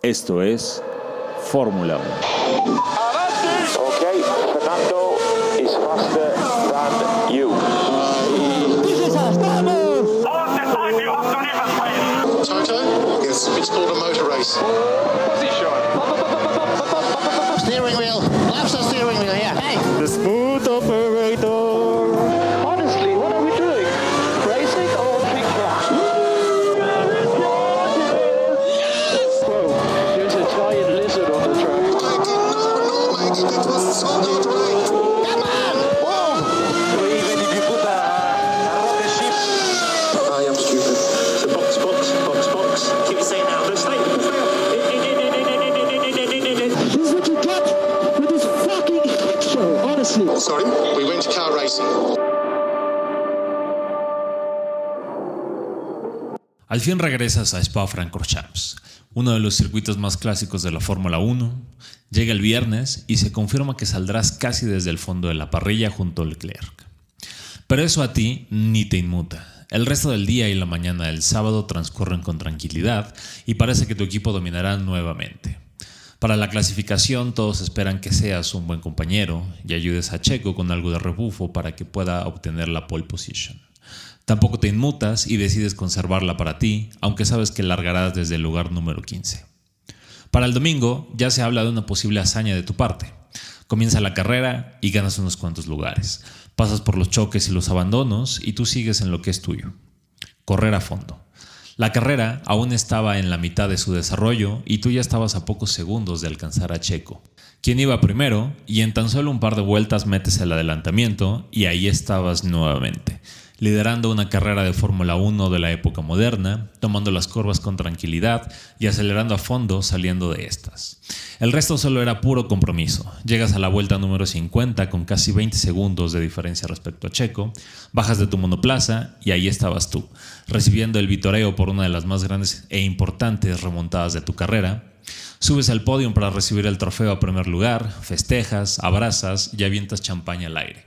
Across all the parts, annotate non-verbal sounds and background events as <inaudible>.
Esto es Fórmula 1. Okay, Fernando is faster than you. Toto? Yes. It's called a motor race. Steering wheel. Left the steering wheel, yeah. Sorry, we went car racing. Al fin regresas a Spa-Francorchamps, uno de los circuitos más clásicos de la Fórmula 1. Llega el viernes y se confirma que saldrás casi desde el fondo de la parrilla junto a Leclerc. Pero eso a ti ni te inmuta. El resto del día y la mañana del sábado transcurren con tranquilidad y parece que tu equipo dominará nuevamente. Para la clasificación todos esperan que seas un buen compañero y ayudes a Checo con algo de rebufo para que pueda obtener la pole position. Tampoco te inmutas y decides conservarla para ti, aunque sabes que largarás desde el lugar número 15. Para el domingo ya se habla de una posible hazaña de tu parte. Comienza la carrera y ganas unos cuantos lugares. Pasas por los choques y los abandonos y tú sigues en lo que es tuyo. Correr a fondo. La carrera aún estaba en la mitad de su desarrollo y tú ya estabas a pocos segundos de alcanzar a Checo, quien iba primero y en tan solo un par de vueltas metes el adelantamiento y ahí estabas nuevamente, liderando una carrera de Fórmula 1 de la época moderna, tomando las curvas con tranquilidad y acelerando a fondo saliendo de estas. El resto solo era puro compromiso. Llegas a la vuelta número 50 con casi 20 segundos de diferencia respecto a Checo, bajas de tu monoplaza y ahí estabas tú, recibiendo el vitoreo por una de las más grandes e importantes remontadas de tu carrera. Subes al podio para recibir el trofeo a primer lugar, festejas, abrazas y avientas champaña al aire.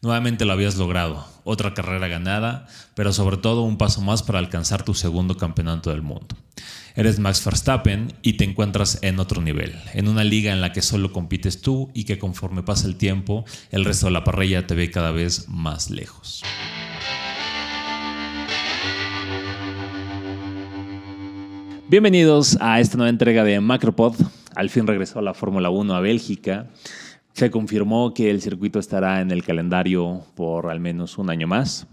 Nuevamente lo habías logrado, otra carrera ganada, pero sobre todo un paso más para alcanzar tu segundo campeonato del mundo. Eres Max Verstappen y te encuentras en otro nivel, en una liga en la que solo compites tú y que conforme pasa el tiempo, el resto de la parrilla te ve cada vez más lejos. Bienvenidos a esta nueva entrega de Macropod. Al fin regresó la Fórmula 1 a Bélgica. Se confirmó que el circuito estará en el calendario por al menos un año más.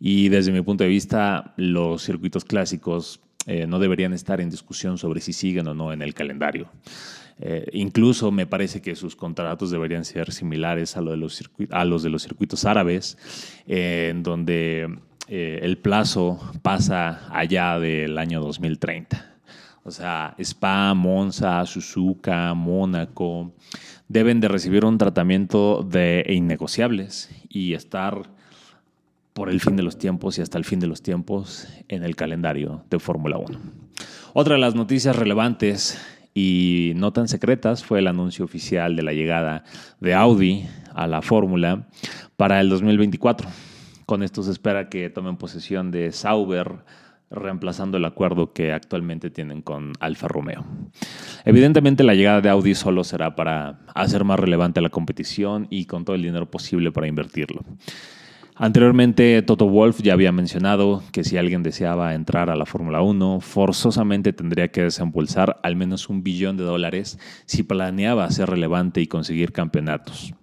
Y desde mi punto de vista, los circuitos clásicos eh, no deberían estar en discusión sobre si siguen o no en el calendario. Eh, incluso me parece que sus contratos deberían ser similares a, lo de los, a los de los circuitos árabes, eh, en donde el plazo pasa allá del año 2030. O sea, Spa, Monza, Suzuka, Mónaco deben de recibir un tratamiento de innegociables y estar por el fin de los tiempos y hasta el fin de los tiempos en el calendario de Fórmula 1. Otra de las noticias relevantes y no tan secretas fue el anuncio oficial de la llegada de Audi a la Fórmula para el 2024. Con esto se espera que tomen posesión de Sauber, reemplazando el acuerdo que actualmente tienen con Alfa Romeo. Evidentemente la llegada de Audi solo será para hacer más relevante la competición y con todo el dinero posible para invertirlo. Anteriormente, Toto Wolf ya había mencionado que si alguien deseaba entrar a la Fórmula 1, forzosamente tendría que desembolsar al menos un billón de dólares si planeaba ser relevante y conseguir campeonatos.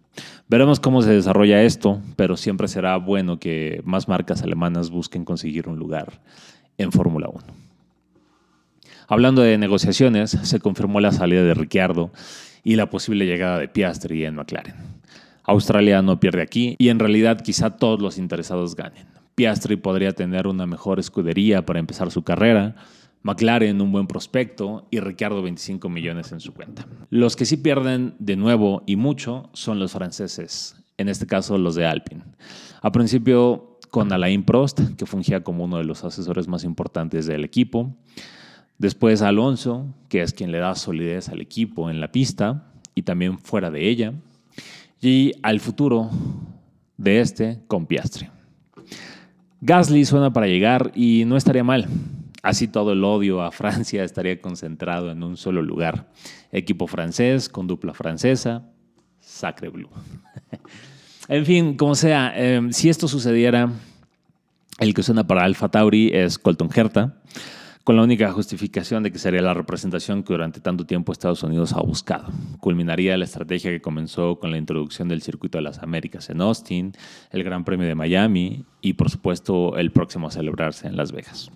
Veremos cómo se desarrolla esto, pero siempre será bueno que más marcas alemanas busquen conseguir un lugar en Fórmula 1. Hablando de negociaciones, se confirmó la salida de Ricciardo y la posible llegada de Piastri en McLaren. Australia no pierde aquí y en realidad quizá todos los interesados ganen. Piastri podría tener una mejor escudería para empezar su carrera, McLaren un buen prospecto y Ricciardo 25 millones en su cuenta. Los que sí pierden de nuevo y mucho son los franceses, en este caso los de Alpine. A principio con Alain Prost, que fungía como uno de los asesores más importantes del equipo. Después Alonso, que es quien le da solidez al equipo en la pista y también fuera de ella. Y al futuro de este con Piastri. Gasly suena para llegar y no estaría mal. Así todo el odio a Francia estaría concentrado en un solo lugar. Equipo francés con dupla francesa, Sacre Blue. <laughs> en fin, como sea, eh, si esto sucediera, el que suena para Alfa Tauri es Colton Herta, con la única justificación de que sería la representación que durante tanto tiempo Estados Unidos ha buscado. Culminaría la estrategia que comenzó con la introducción del Circuito de las Américas en Austin, el Gran Premio de Miami y, por supuesto, el próximo a celebrarse en Las Vegas.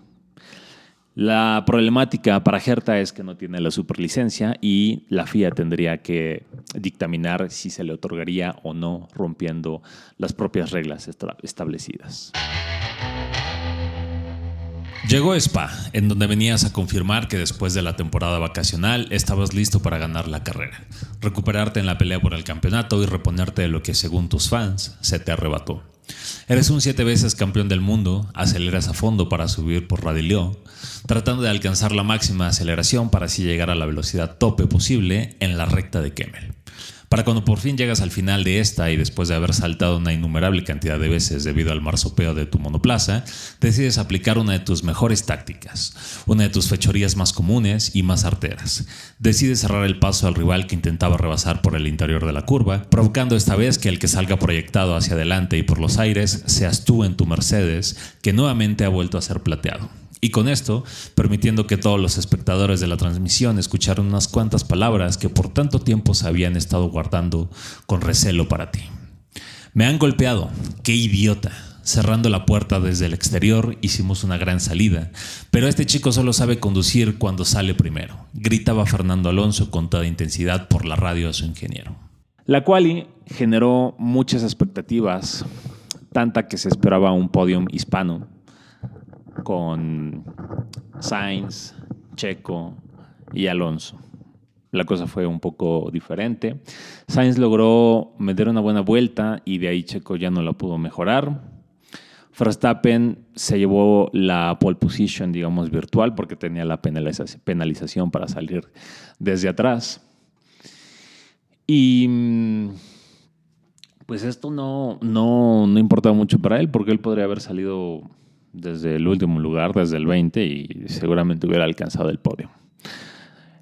La problemática para Herta es que no tiene la superlicencia y la FIA tendría que dictaminar si se le otorgaría o no, rompiendo las propias reglas establecidas. Llegó Spa, en donde venías a confirmar que después de la temporada vacacional estabas listo para ganar la carrera, recuperarte en la pelea por el campeonato y reponerte de lo que según tus fans se te arrebató. Eres un siete veces campeón del mundo, aceleras a fondo para subir por Radillo, tratando de alcanzar la máxima aceleración para así llegar a la velocidad tope posible en la recta de Kemmel. Para cuando por fin llegas al final de esta y después de haber saltado una innumerable cantidad de veces debido al marsopeo de tu monoplaza, decides aplicar una de tus mejores tácticas, una de tus fechorías más comunes y más arteras. Decides cerrar el paso al rival que intentaba rebasar por el interior de la curva, provocando esta vez que el que salga proyectado hacia adelante y por los aires seas tú en tu Mercedes, que nuevamente ha vuelto a ser plateado y con esto permitiendo que todos los espectadores de la transmisión escucharan unas cuantas palabras que por tanto tiempo se habían estado guardando con recelo para ti. Me han golpeado, qué idiota. Cerrando la puerta desde el exterior hicimos una gran salida, pero este chico solo sabe conducir cuando sale primero, gritaba Fernando Alonso con toda intensidad por la radio a su ingeniero. La quali generó muchas expectativas, tanta que se esperaba un podium hispano, con Sainz, Checo y Alonso. La cosa fue un poco diferente. Sainz logró meter una buena vuelta y de ahí Checo ya no la pudo mejorar. Verstappen se llevó la pole position, digamos, virtual porque tenía la penalización para salir desde atrás. Y mm, pues esto no, no, no importaba mucho para él porque él podría haber salido desde el último lugar, desde el 20, y seguramente hubiera alcanzado el podio.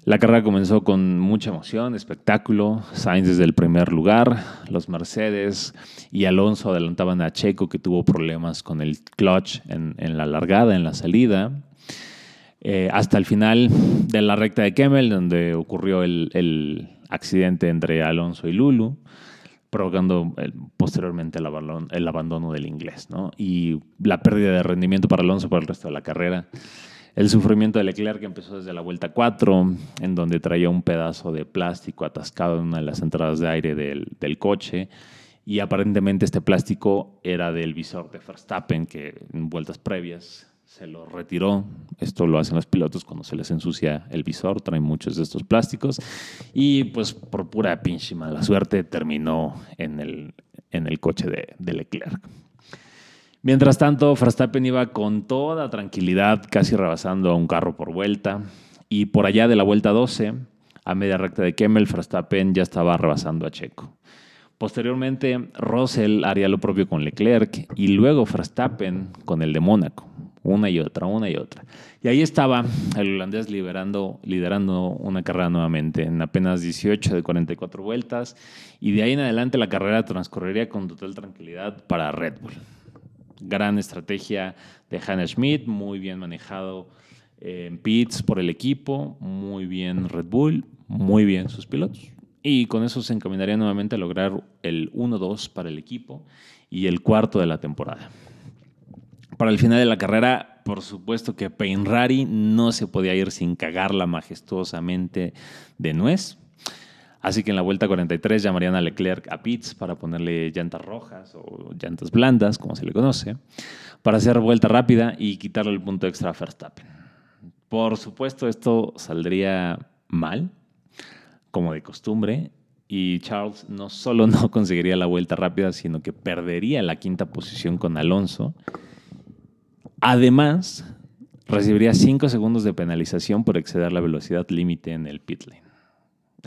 La carrera comenzó con mucha emoción, espectáculo. Sainz desde el primer lugar, los Mercedes y Alonso adelantaban a Checo que tuvo problemas con el clutch en, la largada, en la salida. Eh, hasta el final de la recta de Kemmel, donde ocurrió el, el accidente entre Alonso y Lulu provocando eh, posteriormente el, abandono, el abandono del inglés, ¿no? Y la pérdida de rendimiento para Alonso por el resto de la carrera. El sufrimiento de Leclerc empezó desde la vuelta 4, en donde traía un pedazo de plástico atascado en una de las entradas de aire del coche. Y aparentemente este plástico era del visor de Verstappen, que en vueltas previas se lo retiró. Esto lo hacen los pilotos cuando se les ensucia el visor, traen muchos de estos plásticos. Y pues por pura pinche mala suerte terminó en el, en el coche de, Leclerc. Mientras tanto, Verstappen iba con toda tranquilidad, casi rebasando a un carro por vuelta. Y por allá de la vuelta 12, a media recta de Kemmel, Verstappen ya estaba rebasando a Checo. Posteriormente, Russell haría lo propio con Leclerc y luego Verstappen con el de Mónaco una y otra, una y otra. Y ahí estaba el holandés liderando, una carrera nuevamente en apenas 18 de 44 vueltas y de ahí en adelante la carrera transcurriría con total tranquilidad para Red Bull. Gran estrategia de Hannah Schmidt, muy bien manejado en pits por el equipo, muy bien Red Bull, muy bien sus pilotos. Y con eso se encaminaría nuevamente a lograr el 1-2 para el equipo y el cuarto de la temporada para el final de la carrera, por supuesto que Rari no se podía ir sin cagarla majestuosamente de nuez. Así que en la vuelta 43 llamarían a Leclerc a pits para ponerle llantas rojas o llantas blandas, como se le conoce, para hacer vuelta rápida y quitarle el punto extra a Verstappen. Por supuesto, esto saldría mal, como de costumbre, y Charles no solo <laughs> no conseguiría la vuelta rápida, sino que perdería la quinta posición con Alonso Además, recibiría 5 segundos de penalización por exceder la velocidad límite en el pit lane.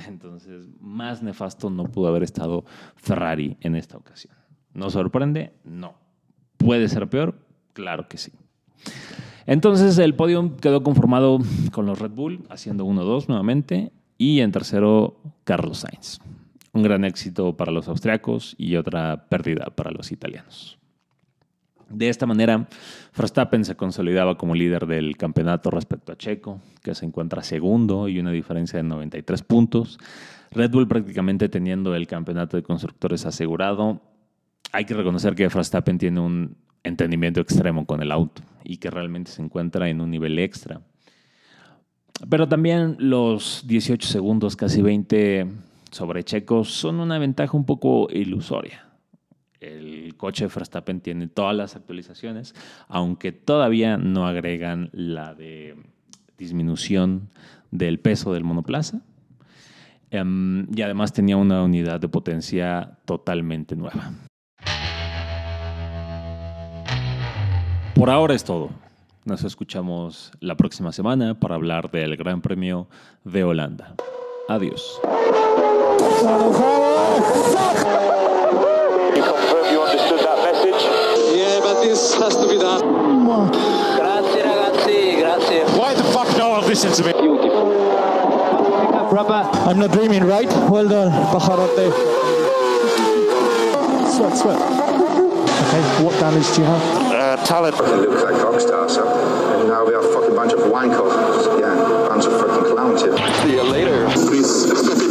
Entonces, más nefasto no pudo haber estado Ferrari en esta ocasión. ¿Nos sorprende? No. ¿Puede ser peor? Claro que sí. Entonces el podio quedó conformado con los Red Bull, haciendo 1-2 nuevamente, y en tercero Carlos Sainz. Un gran éxito para los austriacos y otra pérdida para los italianos. De esta manera, Verstappen se consolidaba como líder del campeonato respecto a Checo, que se encuentra segundo y una diferencia de 93 puntos. Red Bull prácticamente teniendo el campeonato de constructores asegurado. Hay que reconocer que Verstappen tiene un entendimiento extremo con el auto y que realmente se encuentra en un nivel extra. Pero también los 18 segundos, casi 20 sobre Checo, son una ventaja un poco ilusoria el coche Verstappen tiene todas las actualizaciones, aunque todavía no agregan la de disminución del peso del monoplaza. Em, y además tenía una unidad de potencia totalmente nueva. Por ahora es todo. Nos escuchamos la próxima semana para hablar del Gran Premio de Holanda. Adiós. You confirm you understood that message? Yeah, but this has to be done. Grazie ragazzi, grazie. Why the fuck no one listen to me? I'm not dreaming, right? Well done, Pajarote. Sweat, sweat. Okay, what damage do you have? Uh, talent. fucking looks like rock stars, so and now we are a fucking bunch of wankers. Yeah, bunch of fucking clowns here. See you later. Please